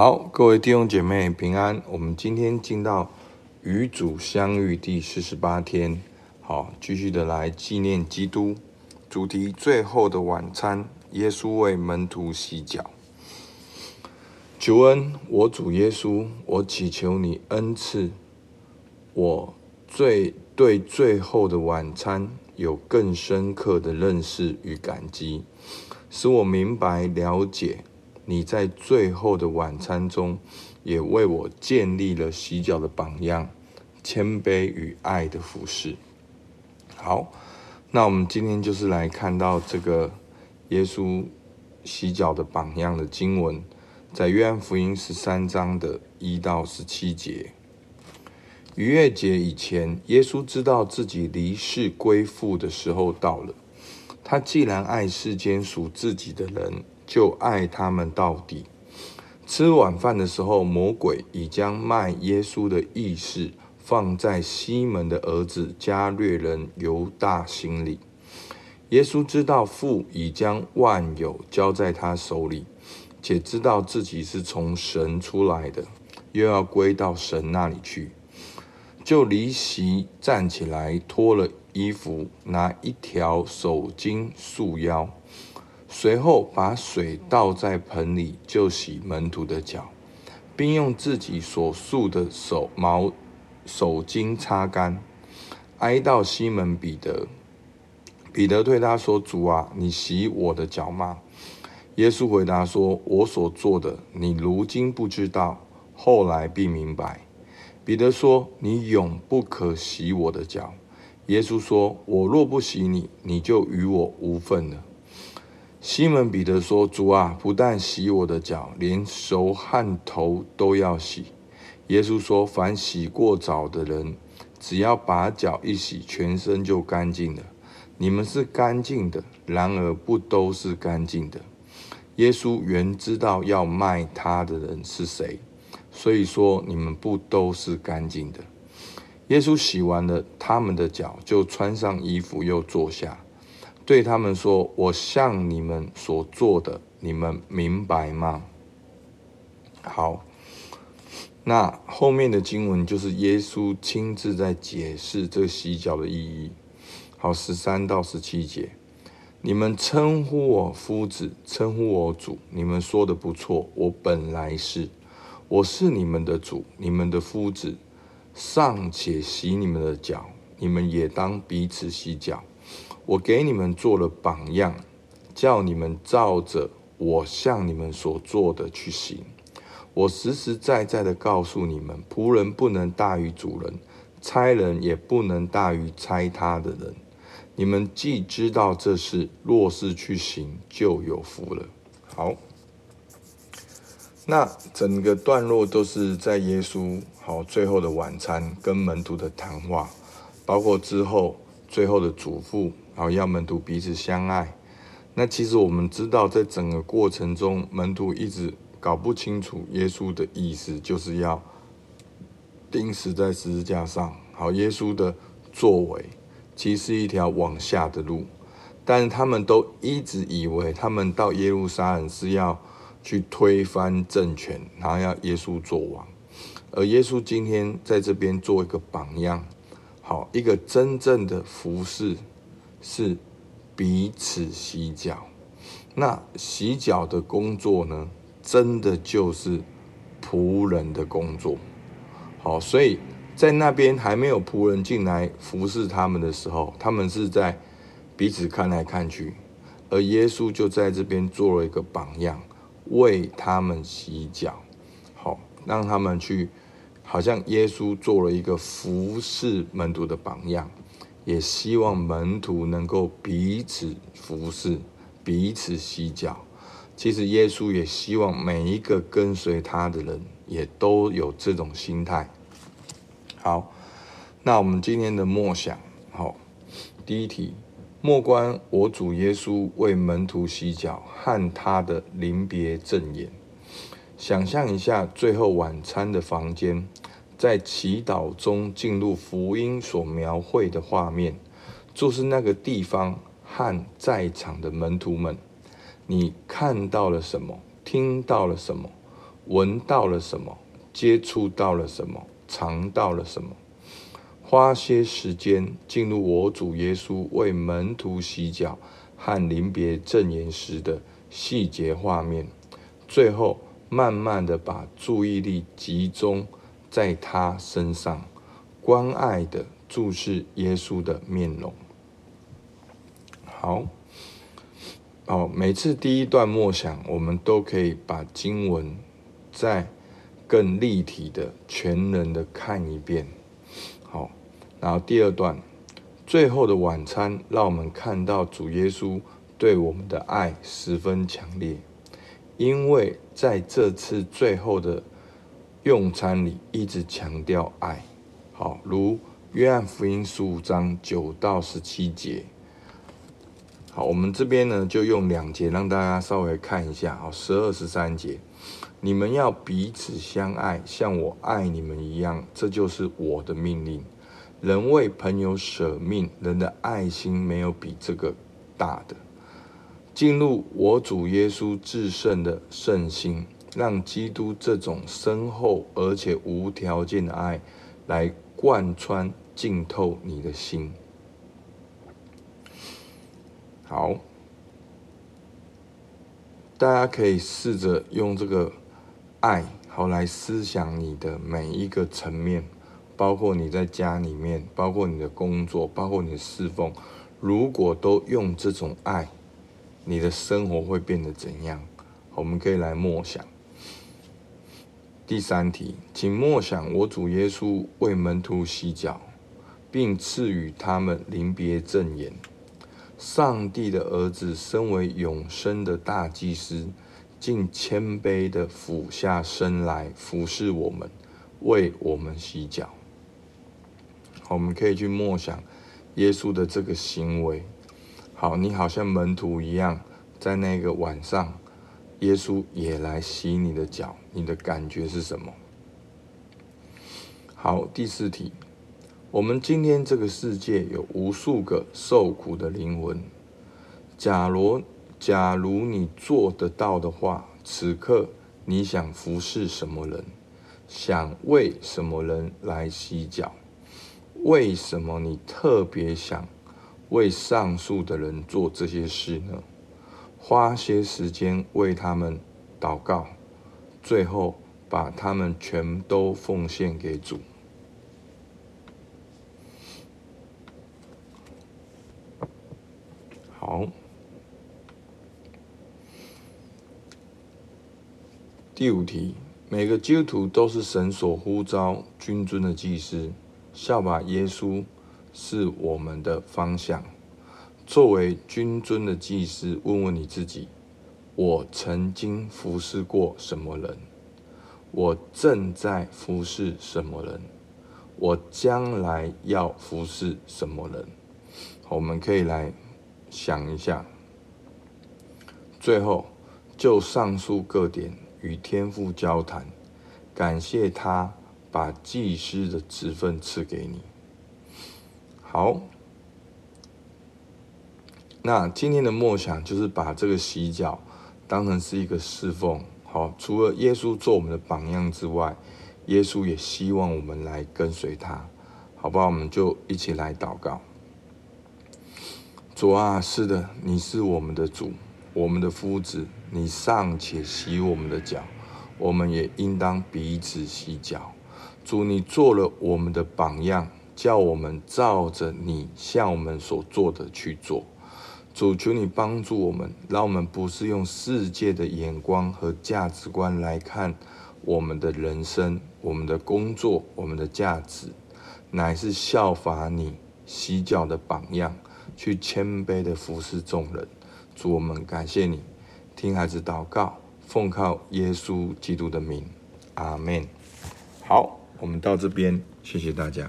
好，各位弟兄姐妹平安。我们今天进到与主相遇第四十八天，好，继续的来纪念基督。主题：最后的晚餐。耶稣为门徒洗脚。求恩，我主耶稣，我祈求你恩赐我最对最后的晚餐有更深刻的认识与感激，使我明白了解。你在最后的晚餐中，也为我建立了洗脚的榜样，谦卑与爱的服饰。好，那我们今天就是来看到这个耶稣洗脚的榜样的经文，在约翰福音十三章的一到十七节。逾越节以前，耶稣知道自己离世归父的时候到了。他既然爱世间属自己的人，就爱他们到底。吃晚饭的时候，魔鬼已将卖耶稣的意识放在西门的儿子加略人犹大心里。耶稣知道父已将万有交在他手里，且知道自己是从神出来的，又要归到神那里去，就离席站起来，脱了衣服，拿一条手巾束腰。随后把水倒在盆里，就洗门徒的脚，并用自己所束的手毛手巾擦干。挨到西门彼得，彼得对他说：“主啊，你洗我的脚吗？”耶稣回答说：“我所做的，你如今不知道，后来必明白。”彼得说：“你永不可洗我的脚。”耶稣说：“我若不洗你，你就与我无分了。”西门彼得说：“主啊，不但洗我的脚，连手和头都要洗。”耶稣说：“凡洗过澡的人，只要把脚一洗，全身就干净了。你们是干净的，然而不都是干净的。”耶稣原知道要卖他的人是谁，所以说你们不都是干净的。耶稣洗完了他们的脚，就穿上衣服，又坐下。对他们说：“我向你们所做的，你们明白吗？”好，那后面的经文就是耶稣亲自在解释这洗脚的意义。好，十三到十七节，你们称呼我夫子，称呼我主，你们说的不错。我本来是，我是你们的主，你们的夫子，尚且洗你们的脚，你们也当彼此洗脚。我给你们做了榜样，叫你们照着我向你们所做的去行。我实实在在的告诉你们，仆人不能大于主人，差人也不能大于差他的人。你们既知道这事，若是去行，就有福了。好，那整个段落都是在耶稣好最后的晚餐跟门徒的谈话，包括之后最后的嘱咐。好，要门徒彼此相爱。那其实我们知道，在整个过程中，门徒一直搞不清楚耶稣的意思，就是要钉死在十字架上。好，耶稣的作为其实是一条往下的路，但是他们都一直以为，他们到耶路撒冷是要去推翻政权，然后要耶稣做王。而耶稣今天在这边做一个榜样，好，一个真正的服侍。是彼此洗脚，那洗脚的工作呢，真的就是仆人的工作。好，所以在那边还没有仆人进来服侍他们的时候，他们是在彼此看来看去，而耶稣就在这边做了一个榜样，为他们洗脚。好，让他们去，好像耶稣做了一个服侍门徒的榜样。也希望门徒能够彼此服侍，彼此洗脚。其实耶稣也希望每一个跟随他的人也都有这种心态。好，那我们今天的默想，好，第一题，默观我主耶稣为门徒洗脚和他的临别赠言。想象一下最后晚餐的房间。在祈祷中进入福音所描绘的画面，就是那个地方和在场的门徒们。你看到了什么？听到了什么？闻到了什么，接触到了什么，尝到了什么，花些时间进入我主耶稣为门徒洗脚和临别赠言时的细节画面，最后慢慢的把注意力集中在他身上，关爱的注视耶稣的面容。好，哦，每次第一段默想，我们都可以把经文再更立体的、全人的看一遍。好，然后第二段，最后的晚餐，让我们看到主耶稣对我们的爱十分强烈，因为在这次最后的用餐里，一直强调爱。好，如约翰福音十五章九到十七节。好，我们这边呢，就用两节让大家稍微看一下。好，十二、十三节，你们要彼此相爱，像我爱你们一样，这就是我的命令。人为朋友舍命，人的爱心没有比这个大的。进入我主耶稣至圣的圣心，让基督这种深厚而且无条件的爱来贯穿、浸透你的心。好，大家可以试着用这个爱好来思想你的每一个层面，包括你在家里面，包括你的工作，包括你的侍奉。如果都用这种爱，你的生活会变得怎样？我们可以来默想。第三题，请默想我主耶稣为门徒洗脚，并赐予他们临别赠言。上帝的儿子身为永生的大祭司，竟谦卑的俯下身来服侍我们，为我们洗脚。我们可以去默想耶稣的这个行为。好，你好像门徒一样，在那个晚上，耶稣也来洗你的脚，你的感觉是什么？好，第四题。我们今天这个世界有无数个受苦的灵魂。假如假如你做得到的话，此刻你想服侍什么人？想为什么人来洗脚？为什么你特别想为上述的人做这些事呢？花些时间为他们祷告，最后把他们全都奉献给主。好，第五题，每个基督徒都是神所呼召君尊的祭司，效法耶稣是我们的方向。作为君尊的祭司，问问你自己：我曾经服侍过什么人？我正在服侍什么人？我将来要服侍什么人？我们可以来。想一下，最后就上述各点与天父交谈，感谢他把祭司的职分赐给你。好，那今天的默想就是把这个洗脚当成是一个侍奉。好，除了耶稣做我们的榜样之外，耶稣也希望我们来跟随他。好不好？我们就一起来祷告。主啊，是的，你是我们的主，我们的夫子，你尚且洗我们的脚，我们也应当彼此洗脚。主，你做了我们的榜样，叫我们照着你向我们所做的去做。主，求你帮助我们，让我们不是用世界的眼光和价值观来看我们的人生、我们的工作、我们的价值，乃是效法你洗脚的榜样。去谦卑的服侍众人，主，我们感谢你，听孩子祷告，奉靠耶稣基督的名，阿门。好，我们到这边，谢谢大家。